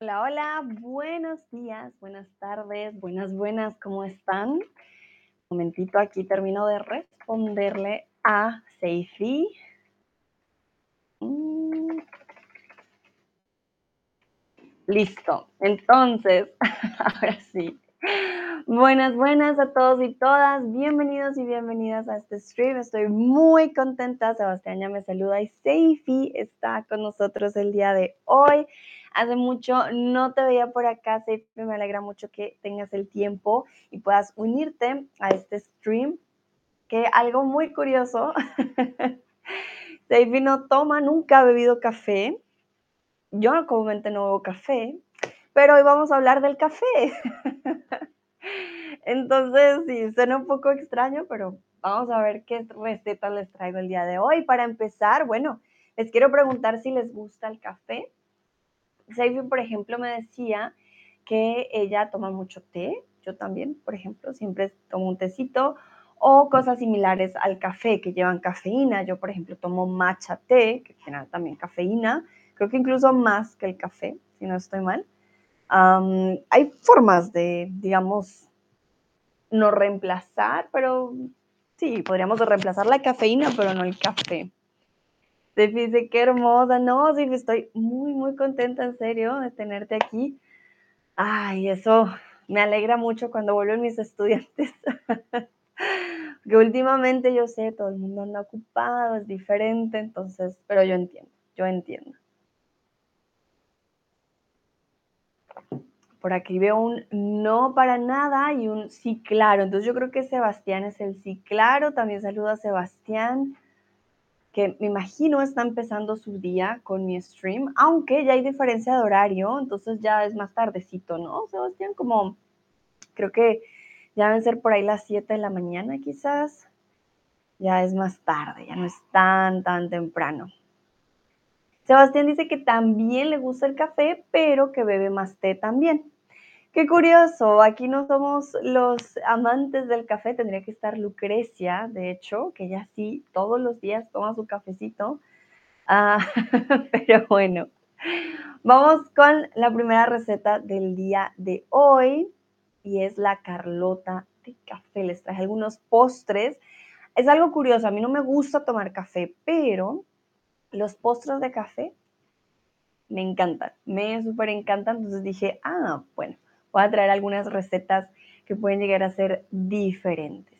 Hola, hola, buenos días, buenas tardes, buenas, buenas, ¿cómo están? Un momentito, aquí termino de responderle a Seifi. Mm. Listo, entonces, ahora sí. Buenas, buenas a todos y todas. Bienvenidos y bienvenidas a este stream. Estoy muy contenta. Sebastián ya me saluda y Seifi está con nosotros el día de hoy. Hace mucho no te veía por acá, Seifi. Me alegra mucho que tengas el tiempo y puedas unirte a este stream. Que algo muy curioso. Seifi no toma, nunca ha bebido café. Yo comúnmente no bebo café, pero hoy vamos a hablar del café. Entonces, sí, suena un poco extraño, pero vamos a ver qué recetas les traigo el día de hoy. Para empezar, bueno, les quiero preguntar si les gusta el café. Seifi, por ejemplo, me decía que ella toma mucho té. Yo también, por ejemplo, siempre tomo un tecito o cosas similares al café que llevan cafeína. Yo, por ejemplo, tomo matcha té, que tiene también cafeína. Creo que incluso más que el café, si no estoy mal. hay formas de, digamos, no reemplazar, pero sí, podríamos reemplazar la cafeína, pero no el café. Te dice, qué hermosa. No, sí, estoy muy, muy contenta, en serio, de tenerte aquí. Ay, eso me alegra mucho cuando vuelven mis estudiantes. que últimamente yo sé, todo el mundo anda ocupado, es diferente, entonces, pero yo entiendo, yo entiendo. Por aquí veo un no para nada y un sí claro. Entonces yo creo que Sebastián es el sí claro. También saludo a Sebastián, que me imagino está empezando su día con mi stream, aunque ya hay diferencia de horario, entonces ya es más tardecito, ¿no? Sebastián, como creo que ya deben ser por ahí las 7 de la mañana quizás. Ya es más tarde, ya no es tan, tan temprano. Sebastián dice que también le gusta el café, pero que bebe más té también. Qué curioso, aquí no somos los amantes del café, tendría que estar Lucrecia, de hecho, que ella sí todos los días toma su cafecito. Ah, pero bueno, vamos con la primera receta del día de hoy y es la Carlota de café. Les traje algunos postres. Es algo curioso, a mí no me gusta tomar café, pero los postres de café me encantan, me súper encantan. Entonces dije, ah, bueno, voy a traer algunas recetas que pueden llegar a ser diferentes.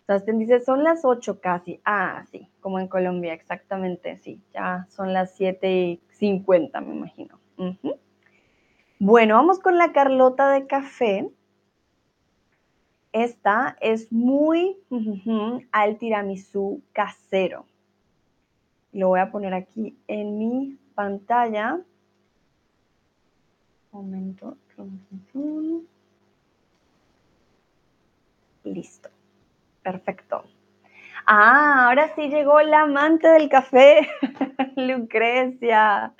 Entonces dice, son las 8 casi. Ah, sí, como en Colombia, exactamente, sí. Ya son las 7 y 50, me imagino. Bueno, vamos con la Carlota de café. Esta es muy al tiramisú casero. Lo voy a poner aquí en mi pantalla. momento. Listo. Perfecto. Ah, ahora sí llegó la amante del café, Lucrecia.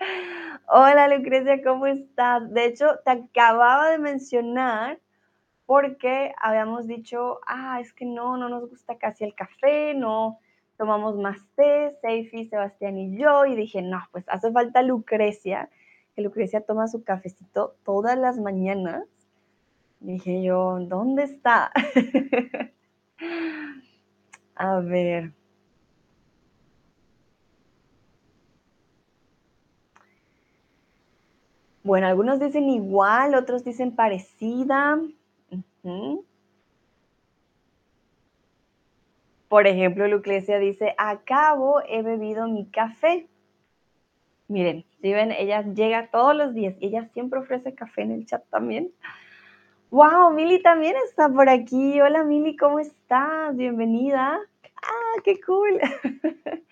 Hola Lucrecia, ¿cómo estás? De hecho, te acababa de mencionar porque habíamos dicho, ah, es que no, no nos gusta casi el café, no, tomamos más té, Seifi, Sebastián y yo, y dije, no, pues hace falta Lucrecia, que Lucrecia toma su cafecito todas las mañanas. dije yo, ¿dónde está? A ver. Bueno, algunos dicen igual, otros dicen parecida. Por ejemplo, Lucrecia dice, acabo, he bebido mi café. Miren, si ven, ella llega todos los días y ella siempre ofrece café en el chat también. ¡Wow! Mili también está por aquí. Hola Mili, ¿cómo estás? Bienvenida. ¡Ah, qué cool!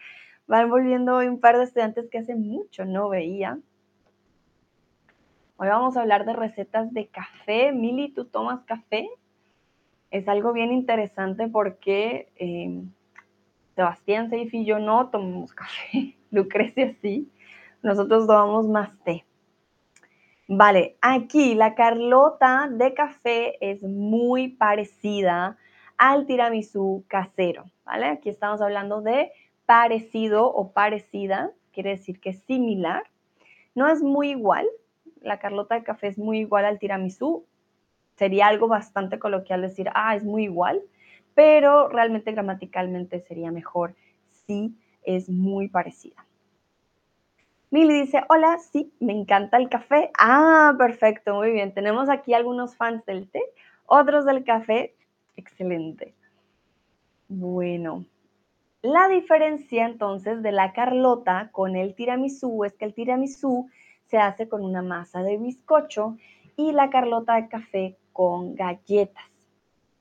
Van volviendo hoy un par de estudiantes que hace mucho no veía. Hoy vamos a hablar de recetas de café. Mili, ¿tú tomas café? es algo bien interesante porque eh, Sebastián Seif y yo no tomamos café, Lucrecia sí, nosotros tomamos más té. Vale, aquí la Carlota de café es muy parecida al tiramisú casero, ¿vale? Aquí estamos hablando de parecido o parecida, quiere decir que es similar. No es muy igual, la Carlota de café es muy igual al tiramisú. Sería algo bastante coloquial decir, ah, es muy igual, pero realmente gramaticalmente sería mejor si es muy parecida. Mili dice, hola, sí, me encanta el café. Ah, perfecto, muy bien. Tenemos aquí algunos fans del té, otros del café. Excelente. Bueno, la diferencia entonces de la Carlota con el tiramisú es que el tiramisú se hace con una masa de bizcocho y la Carlota de café con galletas.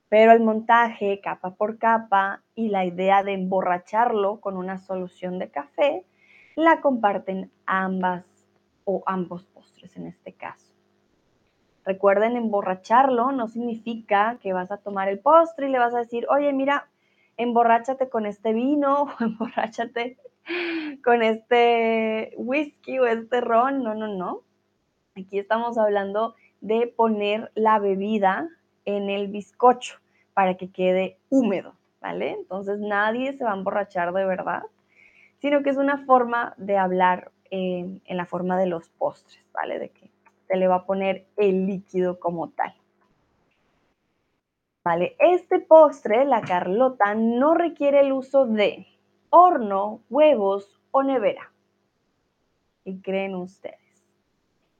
Pero el montaje capa por capa y la idea de emborracharlo con una solución de café la comparten ambas o ambos postres en este caso. Recuerden, emborracharlo no significa que vas a tomar el postre y le vas a decir, oye, mira, emborráchate con este vino o emborráchate con este whisky o este ron. No, no, no. Aquí estamos hablando de poner la bebida en el bizcocho para que quede húmedo, ¿vale? Entonces nadie se va a emborrachar de verdad sino que es una forma de hablar en la forma de los postres, ¿vale? De que se le va a poner el líquido como tal. ¿Vale? Este postre, la Carlota, no requiere el uso de horno, huevos o nevera. ¿Y creen ustedes?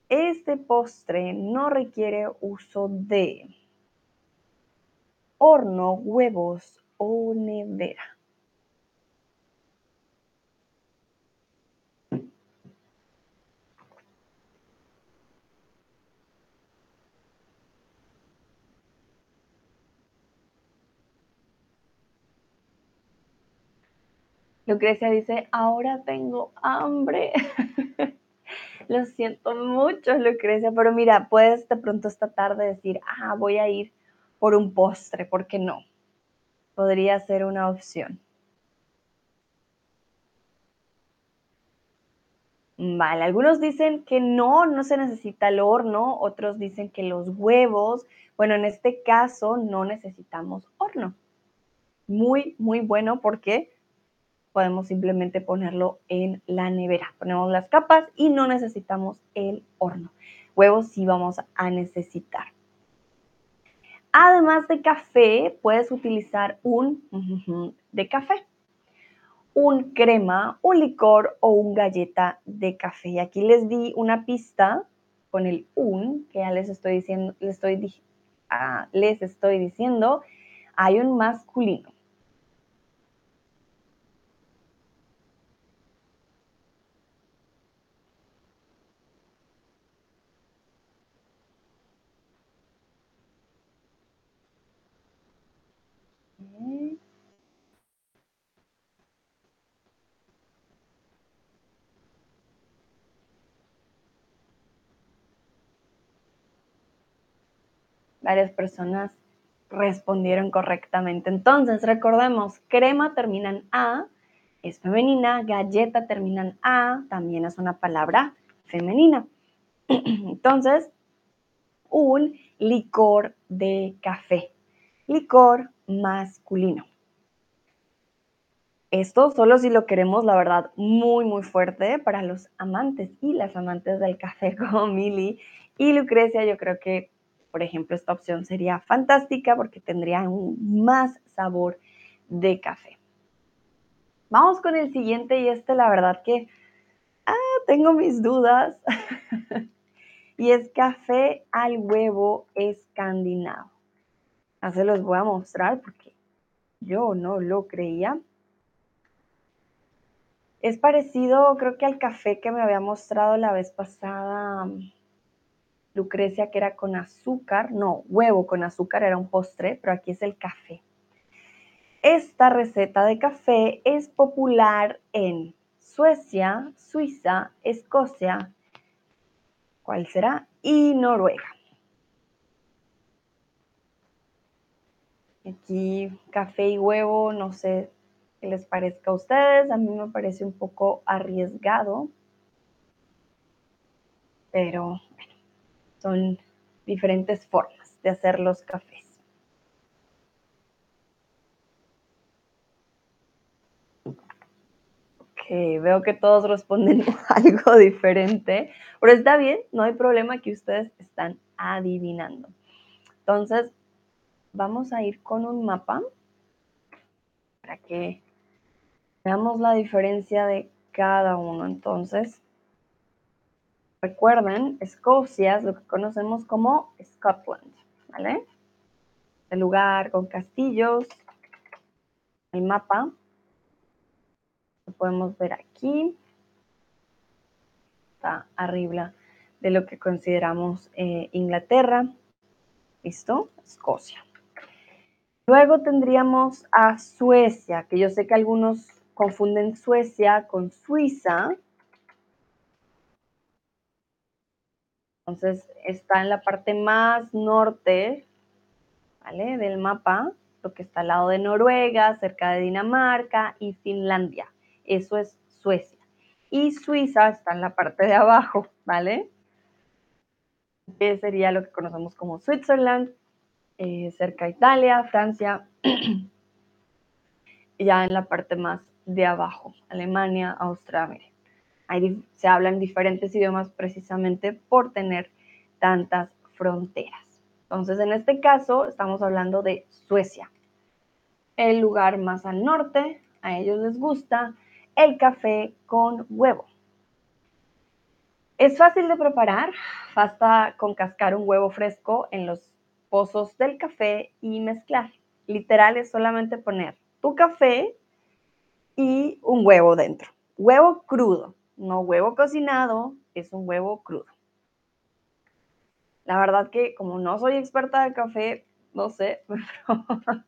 Este postre no requiere uso de horno, huevos o nevera. Lucrecia dice, ahora tengo hambre. Lo siento mucho, Lucrecia, pero mira, puedes de pronto esta tarde decir, ah, voy a ir por un postre, ¿por qué no? Podría ser una opción. Vale, algunos dicen que no, no se necesita el horno, otros dicen que los huevos, bueno, en este caso no necesitamos horno. Muy, muy bueno porque podemos simplemente ponerlo en la nevera. Ponemos las capas y no necesitamos el horno. Huevos sí vamos a necesitar. Además de café, puedes utilizar un de café, un crema, un licor o un galleta de café. Y aquí les di una pista con el un, que ya les estoy diciendo, les estoy, ah, les estoy diciendo, hay un masculino. Varias personas respondieron correctamente. Entonces, recordemos, crema termina en A, es femenina, galleta termina en A, también es una palabra femenina. Entonces, un licor de café, licor masculino. Esto solo si lo queremos, la verdad, muy, muy fuerte para los amantes y las amantes del café como Mili y Lucrecia, yo creo que por ejemplo, esta opción sería fantástica porque tendría un más sabor de café. Vamos con el siguiente y este la verdad que ah, tengo mis dudas. y es café al huevo escandinavo. Ya se los voy a mostrar porque yo no lo creía. Es parecido, creo que al café que me había mostrado la vez pasada Lucrecia, que era con azúcar, no, huevo con azúcar era un postre, pero aquí es el café. Esta receta de café es popular en Suecia, Suiza, Escocia, ¿cuál será? Y Noruega. Aquí café y huevo, no sé qué les parezca a ustedes, a mí me parece un poco arriesgado, pero son diferentes formas de hacer los cafés. Ok. veo que todos responden algo diferente, pero está bien, no hay problema que ustedes están adivinando. Entonces, vamos a ir con un mapa para que veamos la diferencia de cada uno. Entonces, recuerden, Escocia es lo que conocemos como Scotland, ¿vale? El lugar con castillos, el mapa, lo podemos ver aquí, está arriba de lo que consideramos eh, Inglaterra, ¿listo? Escocia. Luego tendríamos a Suecia, que yo sé que algunos confunden Suecia con Suiza. Entonces está en la parte más norte, ¿vale? Del mapa, lo que está al lado de Noruega, cerca de Dinamarca y Finlandia. Eso es Suecia. Y Suiza está en la parte de abajo, ¿vale? Que sería lo que conocemos como Switzerland, eh, cerca de Italia, Francia, ya en la parte más de abajo, Alemania, Australia. Se hablan diferentes idiomas precisamente por tener tantas fronteras. Entonces, en este caso, estamos hablando de Suecia, el lugar más al norte. A ellos les gusta el café con huevo. Es fácil de preparar, basta con cascar un huevo fresco en los pozos del café y mezclar. Literal es solamente poner tu café y un huevo dentro. Huevo crudo, no huevo cocinado, es un huevo crudo. La verdad que como no soy experta de café, no sé,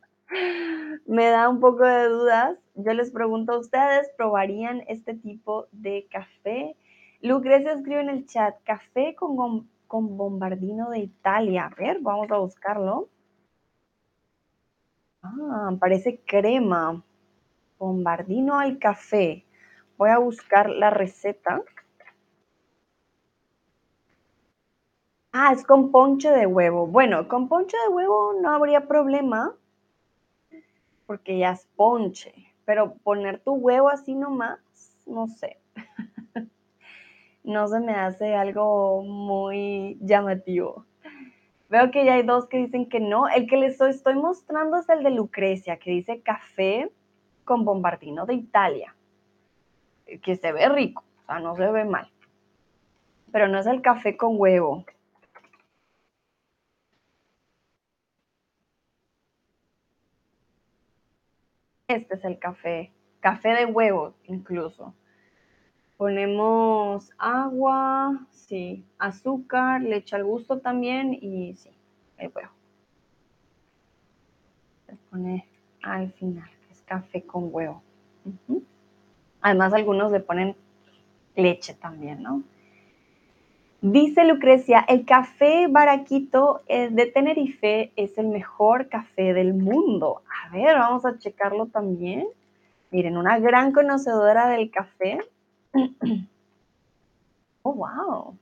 me da un poco de dudas. Yo les pregunto a ustedes, ¿probarían este tipo de café? Lucrecia escribe en el chat, café con con bombardino de Italia. A ver, vamos a buscarlo. Ah, parece crema. Bombardino al café. Voy a buscar la receta. Ah, es con ponche de huevo. Bueno, con ponche de huevo no habría problema porque ya es ponche. Pero poner tu huevo así nomás, no sé no se me hace algo muy llamativo. Veo que ya hay dos que dicen que no. El que les estoy mostrando es el de Lucrecia, que dice café con bombardino de Italia, que se ve rico, o sea, no se ve mal. Pero no es el café con huevo. Este es el café, café de huevo incluso. Ponemos agua, sí, azúcar, leche al gusto también y sí, el huevo. Se pone al final, es café con huevo. Además, algunos le ponen leche también, ¿no? Dice Lucrecia, el café baraquito eh, de Tenerife es el mejor café del mundo. A ver, vamos a checarlo también. Miren, una gran conocedora del café Oh, wow.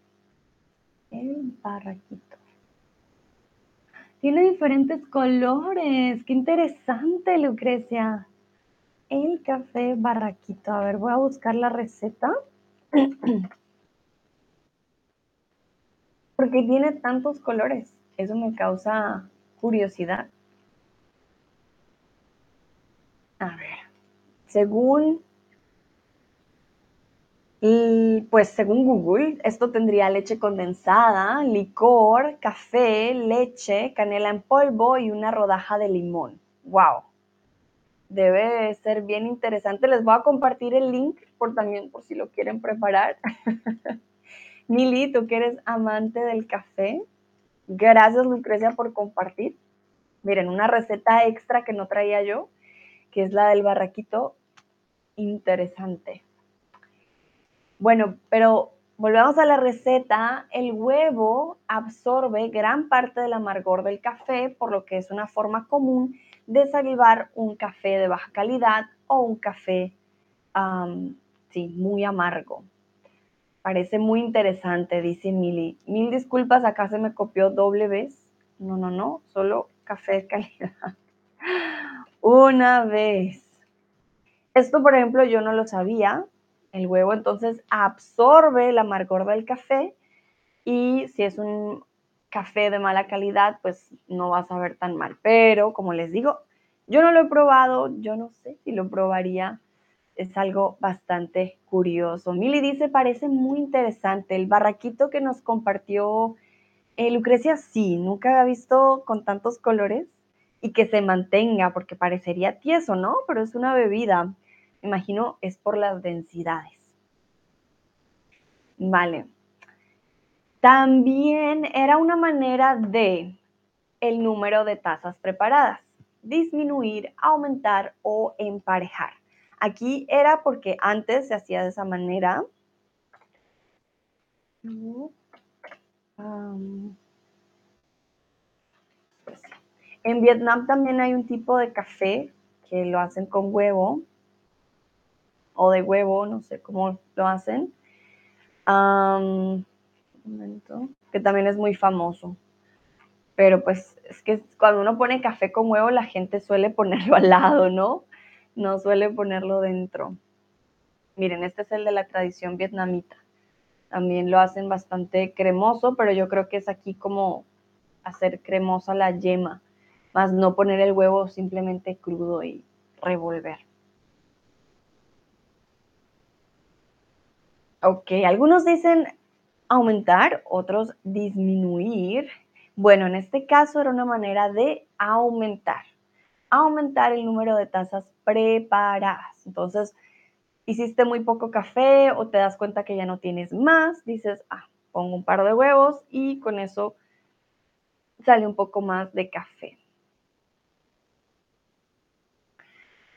El barraquito. Tiene diferentes colores. Qué interesante, Lucrecia. El café barraquito. A ver, voy a buscar la receta. Porque tiene tantos colores. Eso me causa curiosidad. A ver. Según pues según Google, esto tendría leche condensada, licor, café, leche, canela en polvo y una rodaja de limón. ¡Wow! Debe ser bien interesante. Les voy a compartir el link por también por si lo quieren preparar. Mili, tú que eres amante del café. Gracias Lucrecia por compartir. Miren, una receta extra que no traía yo, que es la del barraquito. Interesante. Bueno, pero volvemos a la receta. El huevo absorbe gran parte del amargor del café, por lo que es una forma común de salvar un café de baja calidad o un café, sí, muy amargo. Parece muy interesante, dice Mili. Mil disculpas, acá se me copió doble vez. No, no, no, solo café de calidad. Una vez. Esto, por ejemplo, yo no lo sabía El huevo entonces absorbe el amargor del café y si es un café de mala calidad, pues no va a saber tan mal. Pero como les digo, yo no lo he probado, yo no sé si lo probaría. Es algo bastante curioso. Mili dice, parece muy interesante. El barraquito que nos compartió eh, Lucrecia, sí, nunca había visto con tantos colores y que se mantenga, porque parecería tieso, ¿no? Pero es una bebida. Me imagino es por las densidades. Vale. También era una manera de el número de tazas preparadas, disminuir, aumentar o emparejar. Aquí era porque antes se hacía de esa manera. Pues en Vietnam también hay un tipo de café que lo hacen con huevo o de huevo, no sé cómo lo hacen que también es muy famoso. Pero pues es que cuando uno pone café con huevo, la gente suele ponerlo al lado, ¿no? No suele ponerlo dentro. Miren, este es el de la tradición vietnamita. También lo hacen bastante cremoso, pero yo creo que es aquí como hacer cremosa la yema, más no poner el huevo simplemente crudo y revolver. Ok, algunos dicen aumentar, otros disminuir. Bueno, en este caso era una manera de aumentar, aumentar el número de tazas preparadas. Entonces, hiciste muy poco café o te das cuenta que ya no tienes más, dices, ah, pongo un par de huevos y con eso sale un poco más de café.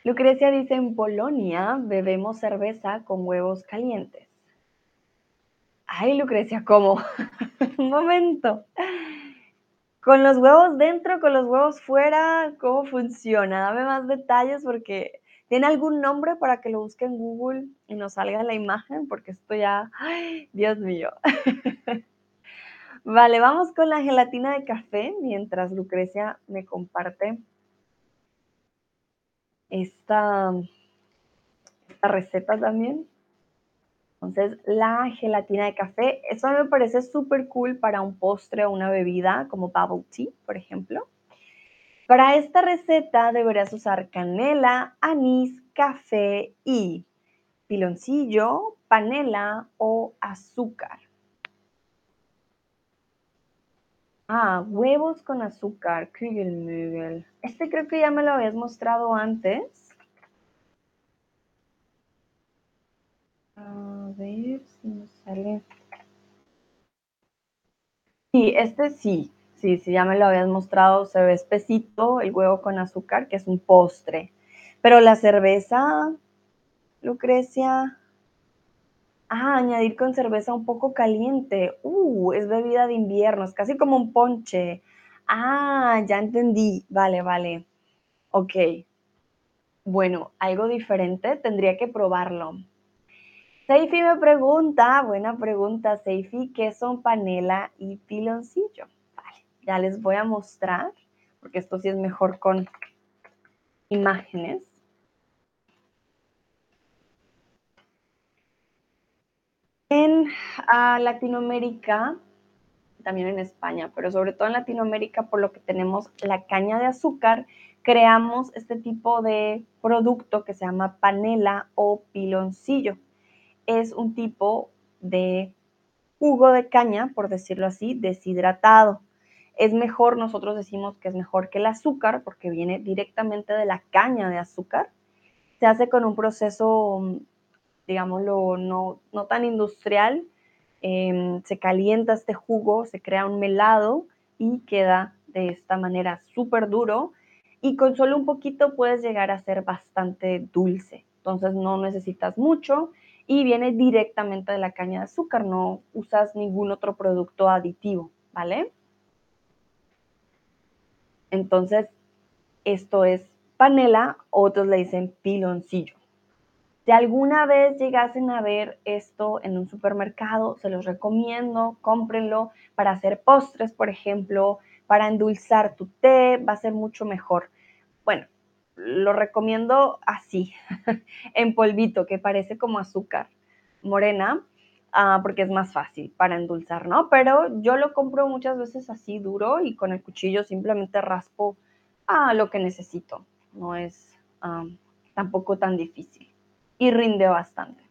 Lucrecia dice, en Polonia bebemos cerveza con huevos calientes. Ay, Lucrecia, ¿cómo? Un momento. Con los huevos dentro, con los huevos fuera, ¿cómo funciona? Dame más detalles porque tiene algún nombre para que lo busque en Google y nos salga la imagen, porque esto ya, ay, Dios mío. Vale, vamos con la gelatina de café mientras Lucrecia me comparte esta, esta receta también. Entonces, la gelatina de café, eso me parece súper cool para un postre o una bebida como bubble tea, por ejemplo. Para esta receta deberías usar canela, anís, café y piloncillo, panela o azúcar. Ah, huevos con azúcar, Este creo que ya me lo habías mostrado antes. A ver si nos sale. Sí, este sí, sí, sí, ya me lo habías mostrado, se ve espesito el huevo con azúcar, que es un postre. Pero la cerveza, Lucrecia, ah, añadir con cerveza un poco caliente. Uh, es bebida de invierno, es casi como un ponche. Ah, ya entendí. Vale, vale. Ok. Bueno, algo diferente, tendría que probarlo. Seifi me pregunta, buena pregunta, Seifi, ¿qué son panela y piloncillo? Vale, ya les voy a mostrar, porque esto sí es mejor con imágenes. En ah, Latinoamérica, también en España, pero sobre todo en Latinoamérica, por lo que tenemos la caña de azúcar, creamos este tipo de producto que se llama panela o piloncillo es un tipo de jugo de caña, por decirlo así, deshidratado. Es mejor, nosotros decimos que es mejor que el azúcar porque viene directamente de la caña de azúcar. Se hace con un proceso, digámoslo, no, no tan industrial. Em, se calienta este jugo, se crea un melado y queda de esta manera súper duro y con solo un poquito puedes llegar a ser bastante dulce. Entonces no necesitas mucho y viene directamente de la caña de azúcar, no usas ningún otro producto aditivo, ¿vale? Entonces, esto es panela, otros le dicen piloncillo. Si alguna vez llegasen a ver esto en un supermercado, se los recomiendo, cómprenlo para hacer postres, por ejemplo, para endulzar tu té, va a ser mucho mejor. Lo recomiendo así, en polvito, que parece como azúcar. morena, ah, porque es más fácil para endulzar, ¿no? Pero yo lo compro muchas veces así duro y con el cuchillo simplemente raspo a lo que necesito. No es ah, tampoco tan difícil y rinde bastante.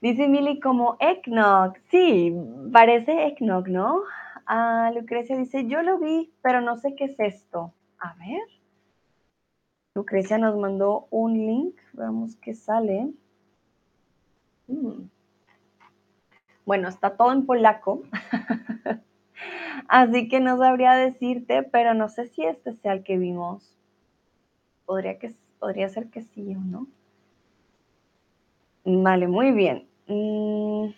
Dice Milly como eggnog. Sí, parece eggnog, ¿no? Ah, Lucrecia dice, yo lo vi, pero no sé qué es esto. A ver. Lucrecia nos mandó un link. Veamos qué sale. Mm. Bueno, está todo en polaco. Así que no sabría decirte, pero no sé si este sea el que vimos. Podría, que, podría ser que sí o no. Vale, muy bien. Mm.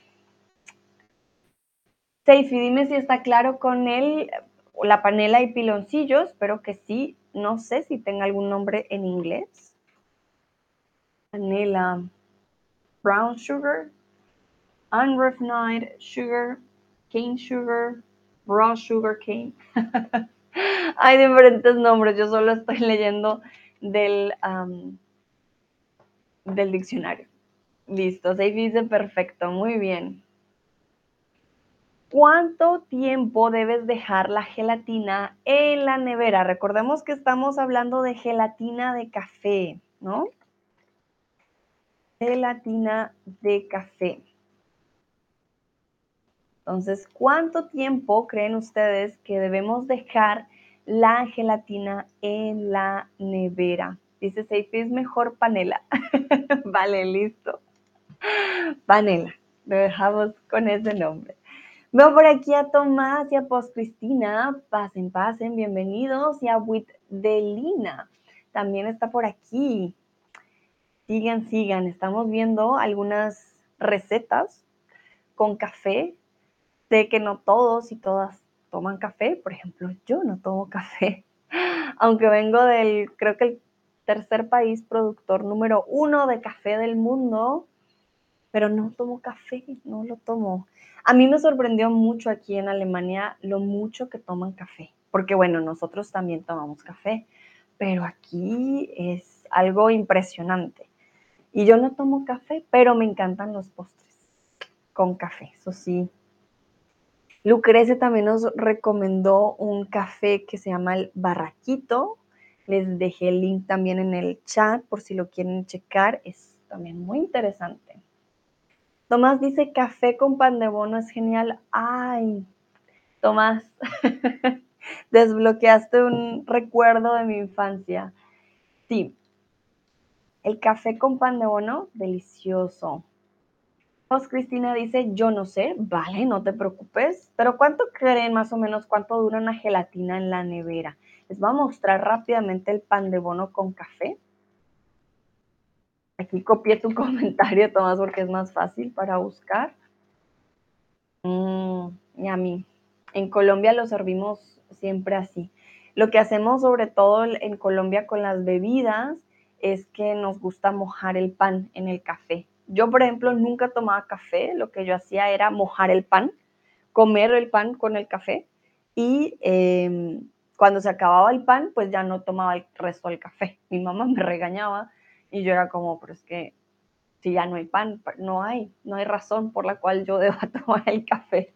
Seifi, dime si está claro con él la panela y piloncillos. Espero que sí. No sé si tenga algún nombre en inglés. Panela, brown sugar, unrefined sugar, cane sugar, raw sugar cane. Hay diferentes nombres. Yo solo estoy leyendo del, del diccionario. Listo, Seifi dice perfecto, muy bien. ¿Cuánto tiempo debes dejar la gelatina en la nevera? Recordemos que estamos hablando de gelatina de café, ¿no? Gelatina de café. Entonces, ¿cuánto tiempo creen ustedes que debemos dejar la gelatina en la nevera? Dice Seifi, es mejor panela. vale, listo. Panela. Lo dejamos con ese nombre. Veo por aquí a Tomás y a Post Cristina. Pasen, pasen, bienvenidos. Y a Delina también está por aquí. Sigan, sigan. Estamos viendo algunas recetas con café. Sé que no todos y todas toman café. Por ejemplo, yo no tomo café. Aunque vengo del, creo que el tercer país productor número uno de café del mundo. Pero no tomo café, no lo tomo. A mí me sorprendió mucho aquí en Alemania lo mucho que toman café, porque bueno, nosotros también tomamos café, pero aquí es algo impresionante. Y yo no tomo café, pero me encantan los postres con café, eso sí. Lucrecia también nos recomendó un café que se llama el Barraquito. Les dejé el link también en el chat por si lo quieren checar. Es también muy interesante. Tomás dice, café con pan de bono es genial. Ay, Tomás, desbloqueaste un recuerdo de mi infancia. Sí, el café con pan de bono, delicioso. Pues Cristina dice, yo no sé, vale, no te preocupes, pero ¿cuánto creen más o menos cuánto dura una gelatina en la nevera? Les voy a mostrar rápidamente el pan de bono con café. Aquí copié tu comentario, Tomás, porque es más fácil para buscar. Mm, y a mí. En Colombia lo servimos siempre así. Lo que hacemos sobre todo en Colombia con las bebidas es que nos gusta mojar el pan en el café. Yo, por ejemplo, nunca tomaba café. Lo que yo hacía era mojar el pan, comer el pan con el café y em, cuando se acababa el pan, pues ya no tomaba el resto del café. Mi mamá me regañaba y yo era como, pero es que si ya no hay pan, no hay, no hay razón por la cual yo deba tomar el café.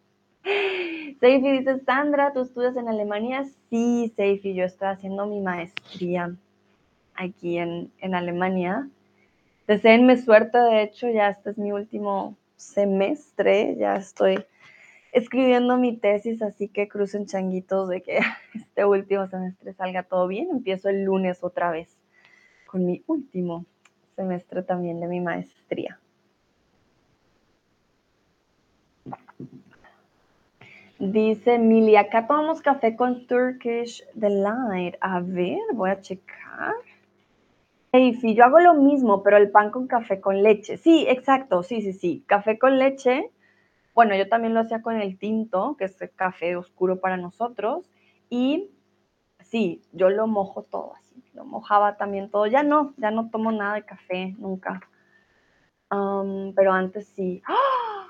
Seifi dice, Sandra, ¿tú estudias en Alemania? Sí, Seifi, yo estoy haciendo mi maestría aquí en, en Alemania. Deseenme suerte, de hecho, ya este es mi último semestre, ya estoy escribiendo mi tesis, así que crucen changuitos de que este último semestre salga todo bien. Empiezo el lunes otra vez con mi último semestre también de mi maestría. Dice Mili, acá tomamos café con Turkish Delight. A ver, voy a checar. Hey, yo hago lo mismo, pero el pan con café con leche. Sí, exacto, sí, sí, sí. Café con leche. Bueno, yo también lo hacía con el tinto, que es café oscuro para nosotros. Y sí, yo lo mojo todo lo mojaba también todo. Ya no, ya no tomo nada de café, nunca. pero antes sí. ¡Ah!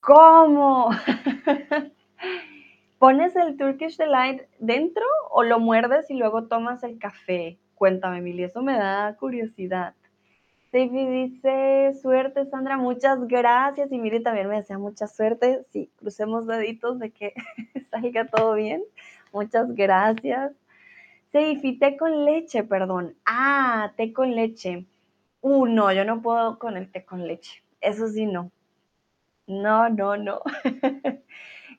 ¿Cómo? ¿Pones el Turkish Delight dentro o lo muerdes y luego tomas el café? Cuéntame, Mili, eso me da curiosidad. Stevie dice, suerte Sandra, muchas gracias. Y Miri también me desea mucha suerte. Sí, crucemos deditos de que salga todo bien. Muchas gracias. Sí, té con leche, perdón. Ah, té con leche. Uh, no, yo no puedo con el té con leche. Eso sí, no. No, no, no.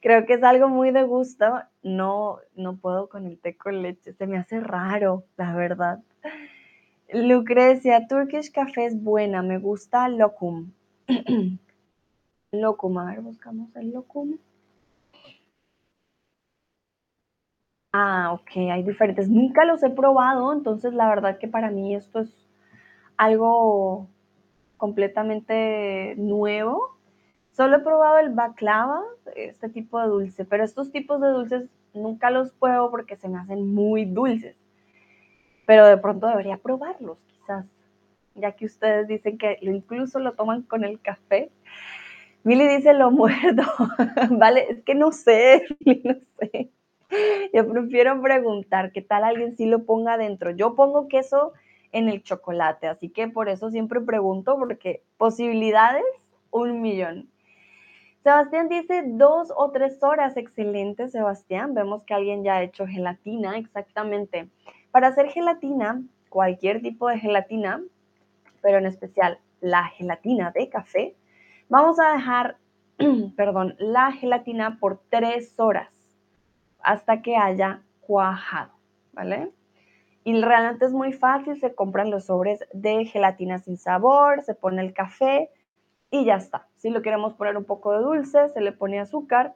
Creo que es algo muy de gusto. No, no puedo con el té con leche. Se me hace raro, la verdad. Lucrecia, Turkish Café es buena, me gusta Locum. locum, a ver, buscamos el Locum. Ah, ok, hay diferentes. Nunca los he probado, entonces la verdad que para mí esto es algo completamente nuevo. Solo he probado el baklava, este tipo de dulce, pero estos tipos de dulces nunca los pruebo porque se me hacen muy dulces. Pero de pronto debería probarlos, quizás ya que ustedes dicen que incluso lo toman con el café. Milly dice lo muerdo, vale, es que no sé, no sé. Yo prefiero preguntar qué tal alguien sí lo ponga adentro. Yo pongo queso en el chocolate, así que por eso siempre pregunto, porque posibilidades, un millón. Sebastián dice dos o tres horas, excelente Sebastián. Vemos que alguien ya ha hecho gelatina, exactamente. Para hacer gelatina, cualquier tipo de gelatina, pero en especial la gelatina de café, vamos a dejar, perdón, la gelatina por tres horas hasta que haya cuajado, ¿vale? Y realmente es muy fácil, se compran los sobres de gelatina sin sabor, se pone el café y ya está. Si lo queremos poner un poco de dulce, se le pone azúcar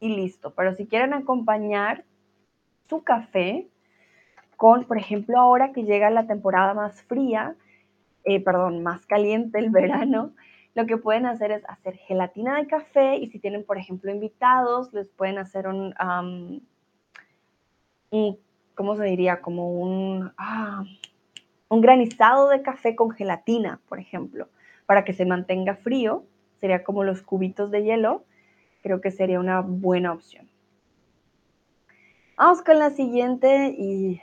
y listo. Pero si quieren acompañar su café con, por ejemplo, ahora que llega la temporada más fría, eh, perdón, más caliente el verano, lo que pueden hacer es hacer gelatina de café y si tienen, por ejemplo, invitados, les pueden hacer un, ¿cómo se diría? Como un, ah, un granizado de café con gelatina, por ejemplo, para que se mantenga frío. Sería como los cubitos de hielo. Creo que sería una buena opción. Vamos con la siguiente y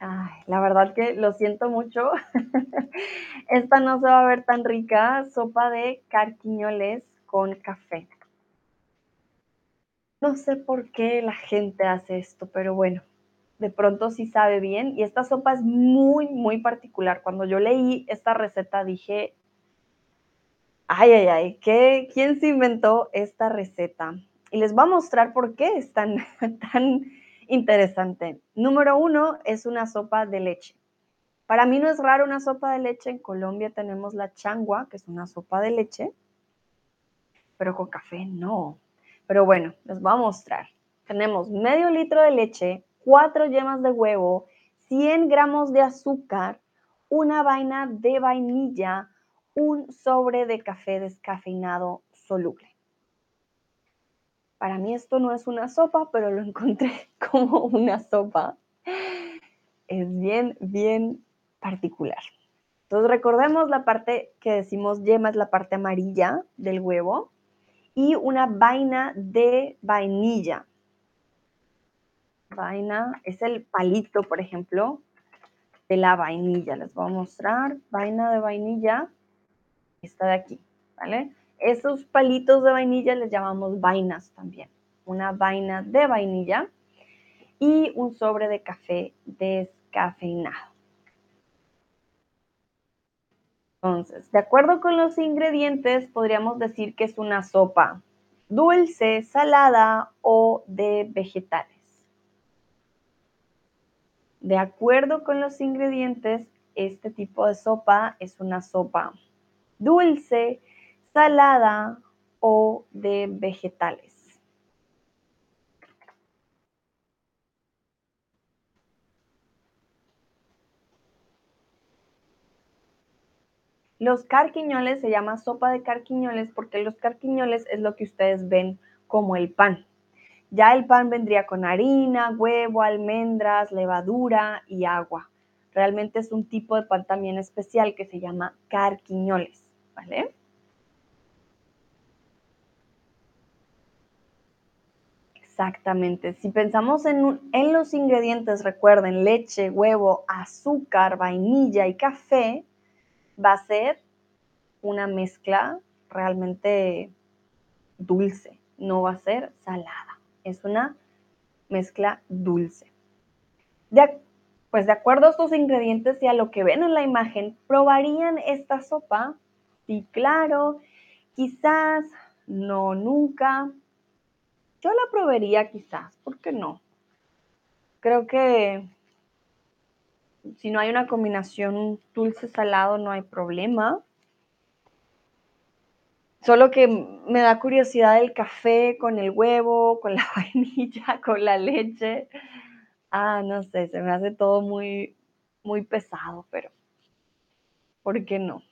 la verdad que lo siento mucho. Esta no se va a ver tan rica. Sopa de carquiñoles con café. No sé por qué la gente hace esto, pero bueno, de pronto sí sabe bien. Y esta sopa es muy, muy particular. Cuando yo leí esta receta dije, ay, ay, ay, ¿qué, ¿quién se inventó esta receta? Y les voy a mostrar por qué es tan, tan interesante. Número uno es una sopa de leche. Para mí no es raro una sopa de leche. En Colombia tenemos la changua, que es una sopa de leche, pero con café no. Pero bueno, les voy a mostrar. Tenemos medio litro de leche, cuatro yemas de huevo, 100 gramos de azúcar, una vaina de vainilla, un sobre de café descafeinado soluble. Para mí esto no es una sopa, pero lo encontré como una sopa. Es bien, bien particular. Entonces recordemos la parte que decimos yema es la parte amarilla del huevo y una vaina de vainilla. Vaina es el palito, por ejemplo, de la vainilla. Les voy a mostrar. Vaina de vainilla. Esta de aquí, ¿vale? Esos palitos de vainilla les llamamos vainas también. Una vaina de vainilla y un sobre de café descafeinado. Entonces, de acuerdo con los ingredientes, podríamos decir que es una sopa dulce, salada o de vegetales. De acuerdo con los ingredientes, este tipo de sopa es una sopa dulce, salada o de vegetales. Los carquiñoles se llama sopa de carquiñoles porque los carquiñoles es lo que ustedes ven como el pan. Ya el pan vendría con harina, huevo, almendras, levadura y agua. Realmente es un tipo de pan también especial que se llama carquiñoles, ¿vale? Exactamente. Si pensamos en, los ingredientes, recuerden leche, huevo, azúcar, vainilla y café, va a ser una mezcla realmente dulce, no va a ser salada, es una mezcla dulce. pues de acuerdo a estos ingredientes y a lo que ven en la imagen, ¿probarían esta sopa? Sí, claro, quizás, no, nunca. Yo la probaría quizás, ¿por qué no? Creo que si no hay una combinación dulce-salado no hay problema. Solo que me da curiosidad el café con el huevo, con la vainilla, con la leche. Ah, no sé, se me hace todo muy, muy pesado, pero ¿por qué no?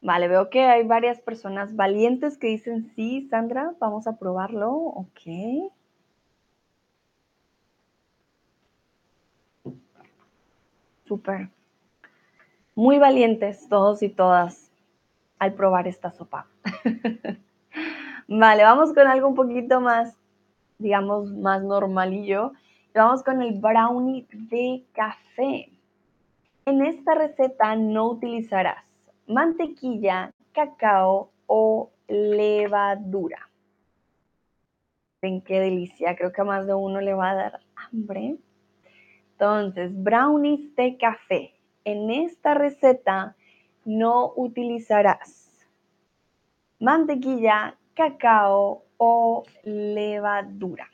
Vale, veo que hay varias personas valientes que dicen sí, Sandra, vamos a probarlo. Ok. Súper. Muy valientes todos y todas al probar esta sopa. vale, vamos con algo un poquito más, digamos, más normalillo. Vamos con el brownie de café. En esta receta no utilizarás mantequilla, cacao o levadura. Ven qué delicia, creo que a más de uno le va a dar hambre. Entonces, brownies de café. En esta receta no utilizarás mantequilla, cacao o levadura.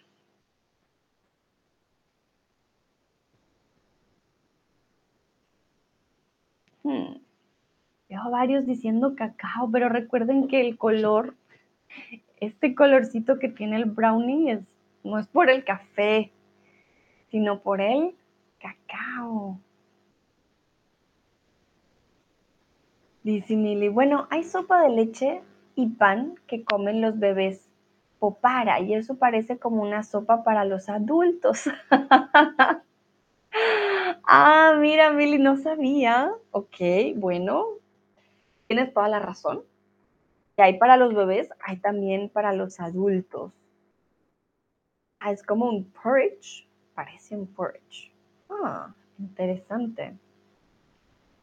Hmm. Veo varios diciendo cacao, pero recuerden que el color, este colorcito que tiene el brownie no es por el café, sino por el cacao. Dice Mili, bueno, hay sopa de leche y pan que comen los bebés popara y eso parece como una sopa para los adultos. ah, mira, Mili, no sabía. Ok, bueno, tienes toda la razón. Y hay para los bebés, hay también para los adultos. Ah, es como un porridge, parece un porridge. Ah, interesante.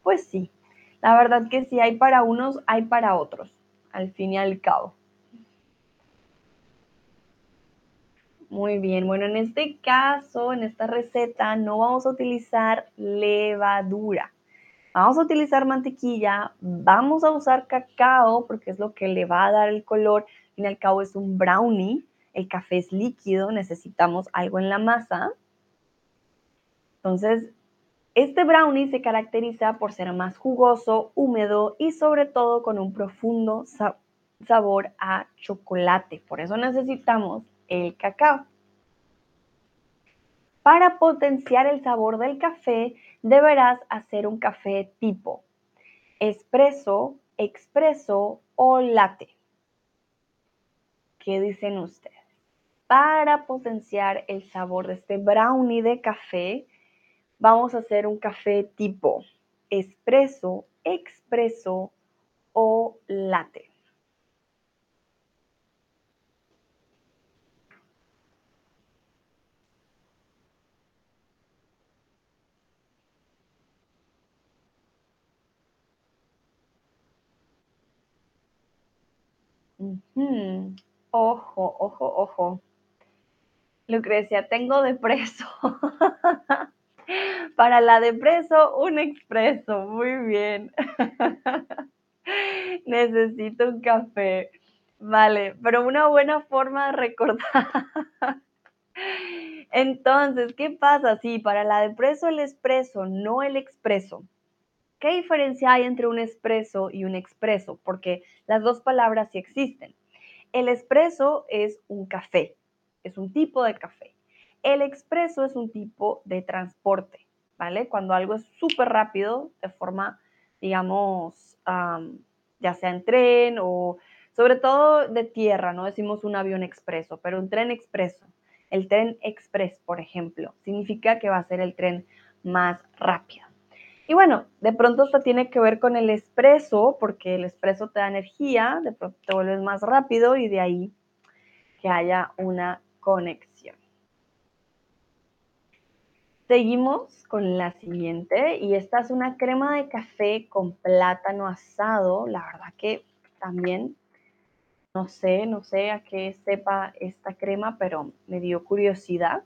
Pues sí, la verdad que sí hay para unos, hay para otros, al fin y al cabo. Muy bien, bueno, en este caso, en esta receta, no vamos a utilizar levadura. Vamos a utilizar mantequilla, vamos a usar cacao porque es lo que le va a dar el color. Al fin y al cabo es un brownie, el café es líquido, necesitamos algo en la masa. Entonces, este brownie se caracteriza por ser más jugoso, húmedo y sobre todo con un profundo sabor a chocolate. Por eso necesitamos el cacao. Para potenciar el sabor del café, deberás hacer un café tipo espresso, expreso o latte. ¿Qué dicen ustedes? Para potenciar el sabor de este brownie de café, vamos a hacer un café tipo espresso, expreso o latte. Ojo, ojo, ojo. Lucrecia, tengo depreso. Para la depreso, un expreso. Muy bien. Necesito un café. Vale, pero una buena forma de recordar. Entonces, ¿qué pasa? Sí, para la depreso el expreso, no el expreso. ¿Qué diferencia hay entre un expreso y un expreso? Porque las dos palabras sí existen. El expreso es un café, es un tipo de café. El expreso es un tipo de transporte, ¿vale? Cuando algo es súper rápido, de forma, digamos, ya sea en tren o sobre todo de tierra, no decimos un avión expreso, pero un tren expreso. El tren express, por ejemplo, significa que va a ser el tren más rápido. Y bueno, de pronto esto tiene que ver con el expreso, porque el expreso te da energía, de pronto te vuelves más rápido y de ahí que haya una conexión. Seguimos con la siguiente y esta es una crema de café con plátano asado. La verdad que también no sé, no sé a qué sepa esta crema, pero me dio curiosidad.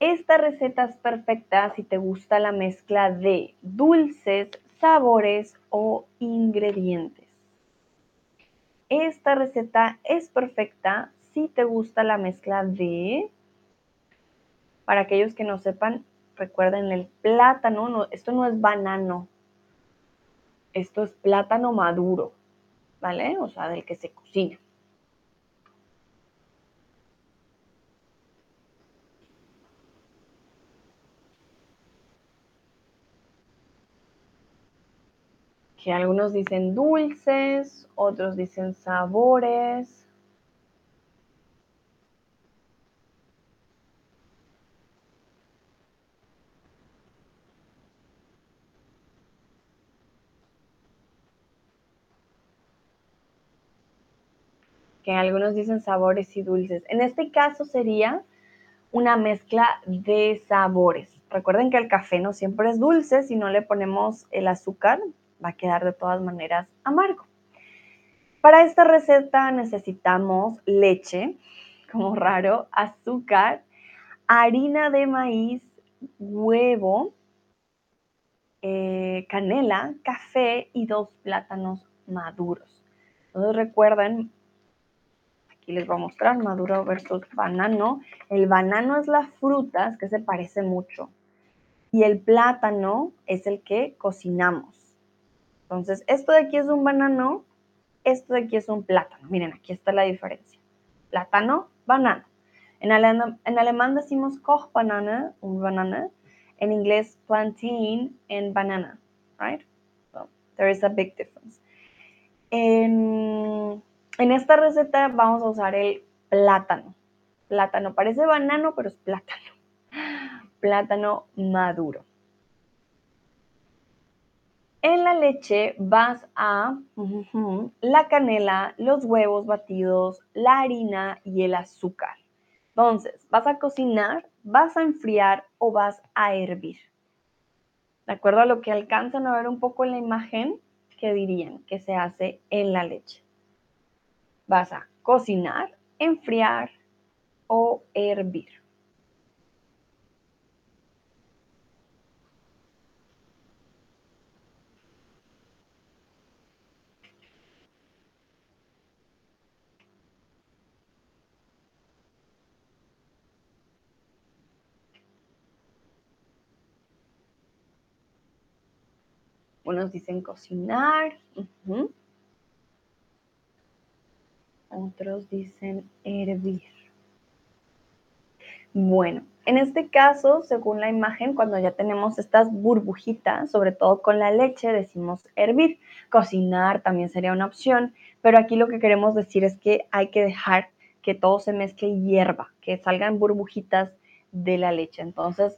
Esta receta es perfecta si te gusta la mezcla de dulces, sabores o ingredientes. Esta receta es perfecta si te gusta la mezcla de para aquellos que no sepan, recuerden el plátano, esto no es banano, esto es plátano maduro, ¿vale? O sea, del que se cocina. Que algunos dicen dulces, otros dicen sabores. que algunos dicen sabores y dulces. En este caso sería una mezcla de sabores. Recuerden que el café no siempre es dulce, si no le ponemos el azúcar va a quedar de todas maneras amargo. Para esta receta necesitamos leche, como raro, azúcar, harina de maíz, huevo, eh, canela, café y dos plátanos maduros. Entonces recuerden les voy a mostrar maduro versus banano. El banano es la fruta que se parece mucho y el plátano es el que cocinamos. Entonces, esto de aquí es un banano, esto de aquí es un plátano. Miren, aquí está la diferencia. Plátano, banano. En, alemán, decimos Kochbanane, un banana. En inglés, plantain and banana, right? So, there is a big difference. En en esta receta vamos a usar el plátano. Plátano, parece banano, pero es plátano. Plátano maduro. En la leche vas a la canela, los huevos batidos, la harina y el azúcar. Entonces, vas a cocinar, vas a enfriar o vas a hervir. De acuerdo a lo que alcanzan a ver un poco en la imagen, ¿qué dirían que se hace en la leche? Vas a cocinar, enfriar o hervir. Unos dicen cocinar otros dicen hervir. Bueno, en este caso, según la imagen, cuando ya tenemos estas burbujitas, sobre todo con la leche, decimos hervir. Cocinar también sería una opción, pero aquí lo que queremos decir es que hay que dejar que todo se mezcle y hierva, que salgan burbujitas de la leche. Entonces,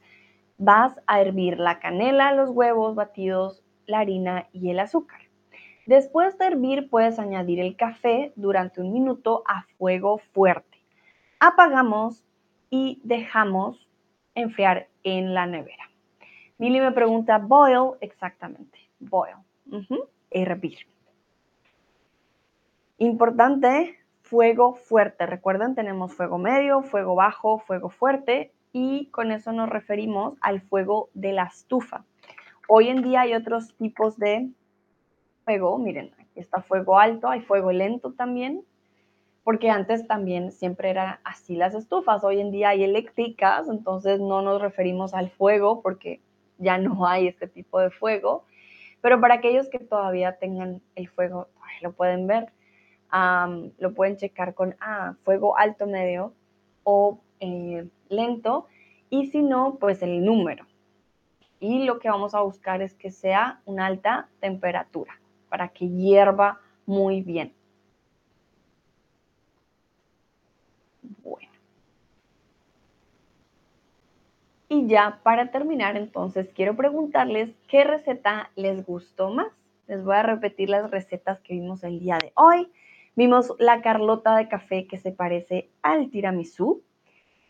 vas a hervir la canela, los huevos batidos, la harina y el azúcar. Después de hervir puedes añadir el café durante un minuto a fuego fuerte. Apagamos y dejamos enfriar en la nevera. Mili me pregunta, boil, exactamente, boil, hervir. Importante, fuego fuerte. Recuerden, tenemos fuego medio, fuego bajo, fuego fuerte y con eso nos referimos al fuego de la estufa. Hoy en día hay otros tipos de fuego, miren, aquí está fuego alto, hay fuego lento también, porque antes también siempre eran así las estufas, hoy en día hay eléctricas, entonces no nos referimos al fuego porque ya no hay este tipo de fuego, pero para aquellos que todavía tengan el fuego, lo pueden ver, lo pueden checar con ah, fuego alto, medio o eh, lento, y si no, pues el número. Y lo que vamos a buscar es que sea una alta temperatura para que hierva muy bien. Bueno. Y ya para terminar, entonces quiero preguntarles qué receta les gustó más. Les voy a repetir las recetas que vimos el día de hoy. Vimos la carlota de café que se parece al tiramisú.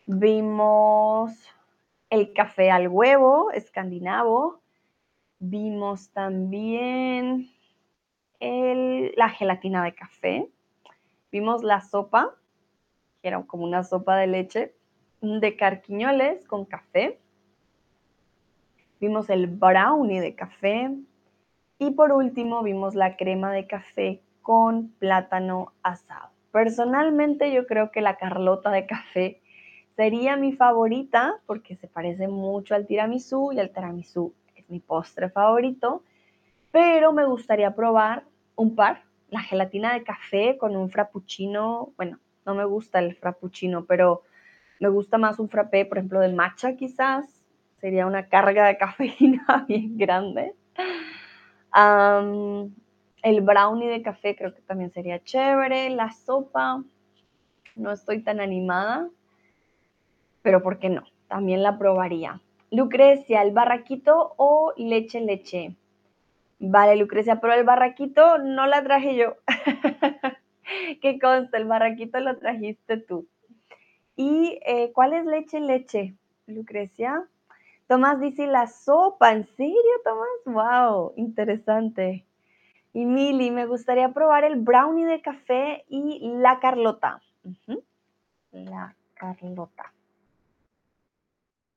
Vimos el café al huevo escandinavo. Vimos también la gelatina de café. Vimos la sopa, que era como una sopa de leche, de carquiñoles con café. Vimos el brownie de café. Y por último vimos la crema de café con plátano asado. Personalmente yo creo que la carlota de café sería mi favorita porque se parece mucho al tiramisú y el tiramisú es mi postre favorito, pero me gustaría probar un par, la gelatina de café con un frappuccino, bueno, no me gusta el frappuccino, pero me gusta más un frappé, por ejemplo, de matcha quizás, sería una carga de cafeína bien grande el brownie de café creo que también sería chévere. La sopa, no estoy tan animada, pero ¿por qué no? También la probaría. Lucrecia, ¿el barraquito o leche leche? Vale, Lucrecia, pero el barraquito no la traje yo. ¿Qué consta? El barraquito lo trajiste tú. ¿Y eh, cuál es leche leche, Lucrecia? Tomás dice la sopa, ¿en serio, Tomás? ¡Wow! Interesante. Y Mili, me gustaría probar el brownie de café y la Carlota. La Carlota.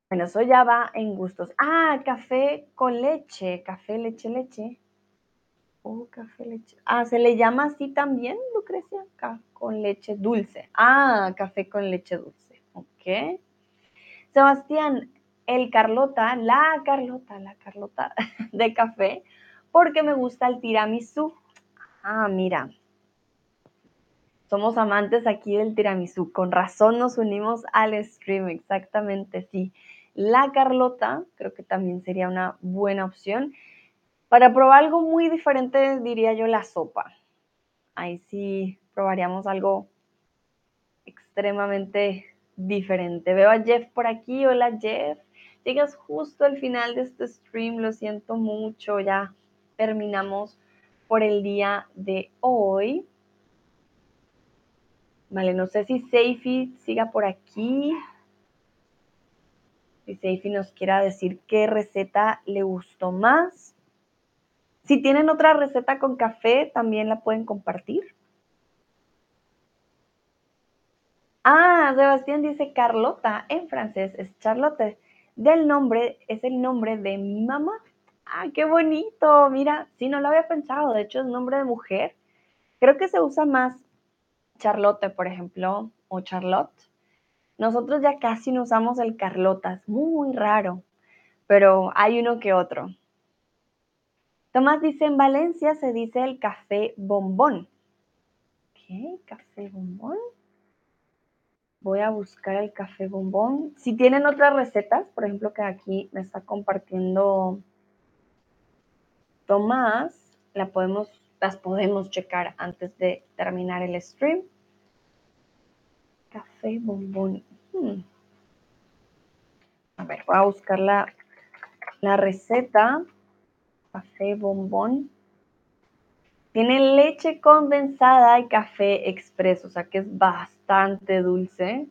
Bueno, eso ya va en gustos. Ah, café con leche, café, leche, leche. Oh, café, leche. Ah, ¿se le llama así también, Lucrecia? con leche dulce. Ah, café con leche dulce. Ok. Sebastián, el Carlota, la Carlota, la Carlota de café porque me gusta el tiramisú. Ah, mira. Somos amantes aquí del tiramisú. Con razón nos unimos al stream, exactamente, sí. La Carlota creo que también sería una buena opción. Para probar algo muy diferente, diría yo la sopa. Ahí sí probaríamos algo extremadamente diferente. Veo a Jeff por aquí. Hola Jeff. Llegas justo al final de este stream, lo siento mucho, ya terminamos por el día de hoy. Vale, no sé si Seifi siga por aquí. Si Seifi nos quiera decir qué receta le gustó más. Si tienen otra receta con café, también la pueden compartir. Ah, Sebastián dice Carlota, en francés es Charlotte. Del nombre, es el nombre de mi mamá. ¡Ah, qué bonito! Mira, sí, no lo había pensado. De hecho, es nombre de mujer. Creo que se usa más Charlotte, por ejemplo, o Charlotte. Nosotros ya casi no usamos el Carlota, es muy raro, pero hay uno que otro. Tomás dice, en Valencia se dice el café bombón. ¿Qué? ¿Café bombón? Voy a buscar el café bombón. Si tienen otras recetas, por ejemplo, que aquí me está compartiendo Tomás, las podemos checar antes de terminar el stream. Café bombón. Hmm. A ver, voy a buscar la, la receta. Café bombón. Tiene leche condensada y café expreso, o sea que es bastante dulce.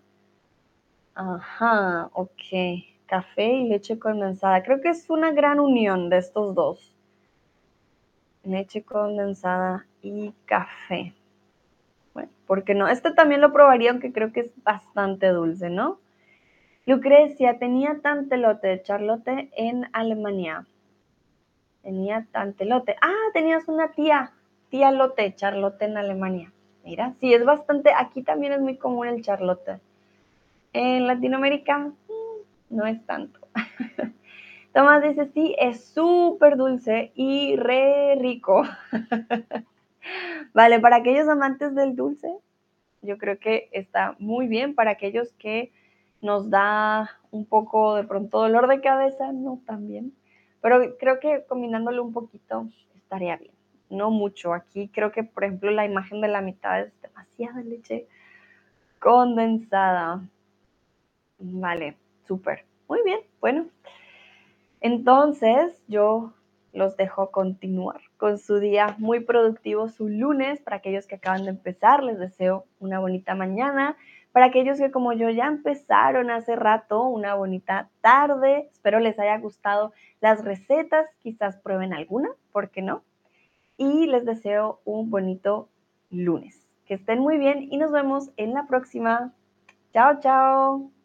Ajá, ok. Café y leche condensada. Creo que es una gran unión de estos dos leche condensada y café. Bueno, porque no? Este también lo probaría, aunque creo que es bastante dulce, ¿no? Lucrecia, tenía tantelote de Charlotte en Alemania. Tenía tantelote. Ah, tenías una tía, tía Lote, Charlotte en Alemania. Mira, sí, es bastante, aquí también es muy común el Charlotte. En Latinoamérica mm, no es tanto. Tomás dice, sí, es súper dulce y re rico. vale, para aquellos amantes del dulce, yo creo que está muy bien. Para aquellos que nos da un poco de pronto dolor de cabeza, no tan bien. Pero creo que combinándolo un poquito estaría bien. No mucho. Aquí creo que, por ejemplo, la imagen de la mitad es demasiada leche condensada. Vale, súper. Muy bien. Bueno, entonces, yo los dejo continuar con su día muy productivo, su lunes. Para aquellos que acaban de empezar, les deseo una bonita mañana. Para aquellos que como yo ya empezaron hace rato, una bonita tarde. Espero les haya gustado las recetas, quizás prueben alguna, ¿por qué no? Y les deseo un bonito lunes. Que estén muy bien y nos vemos en la próxima. Chao, chao.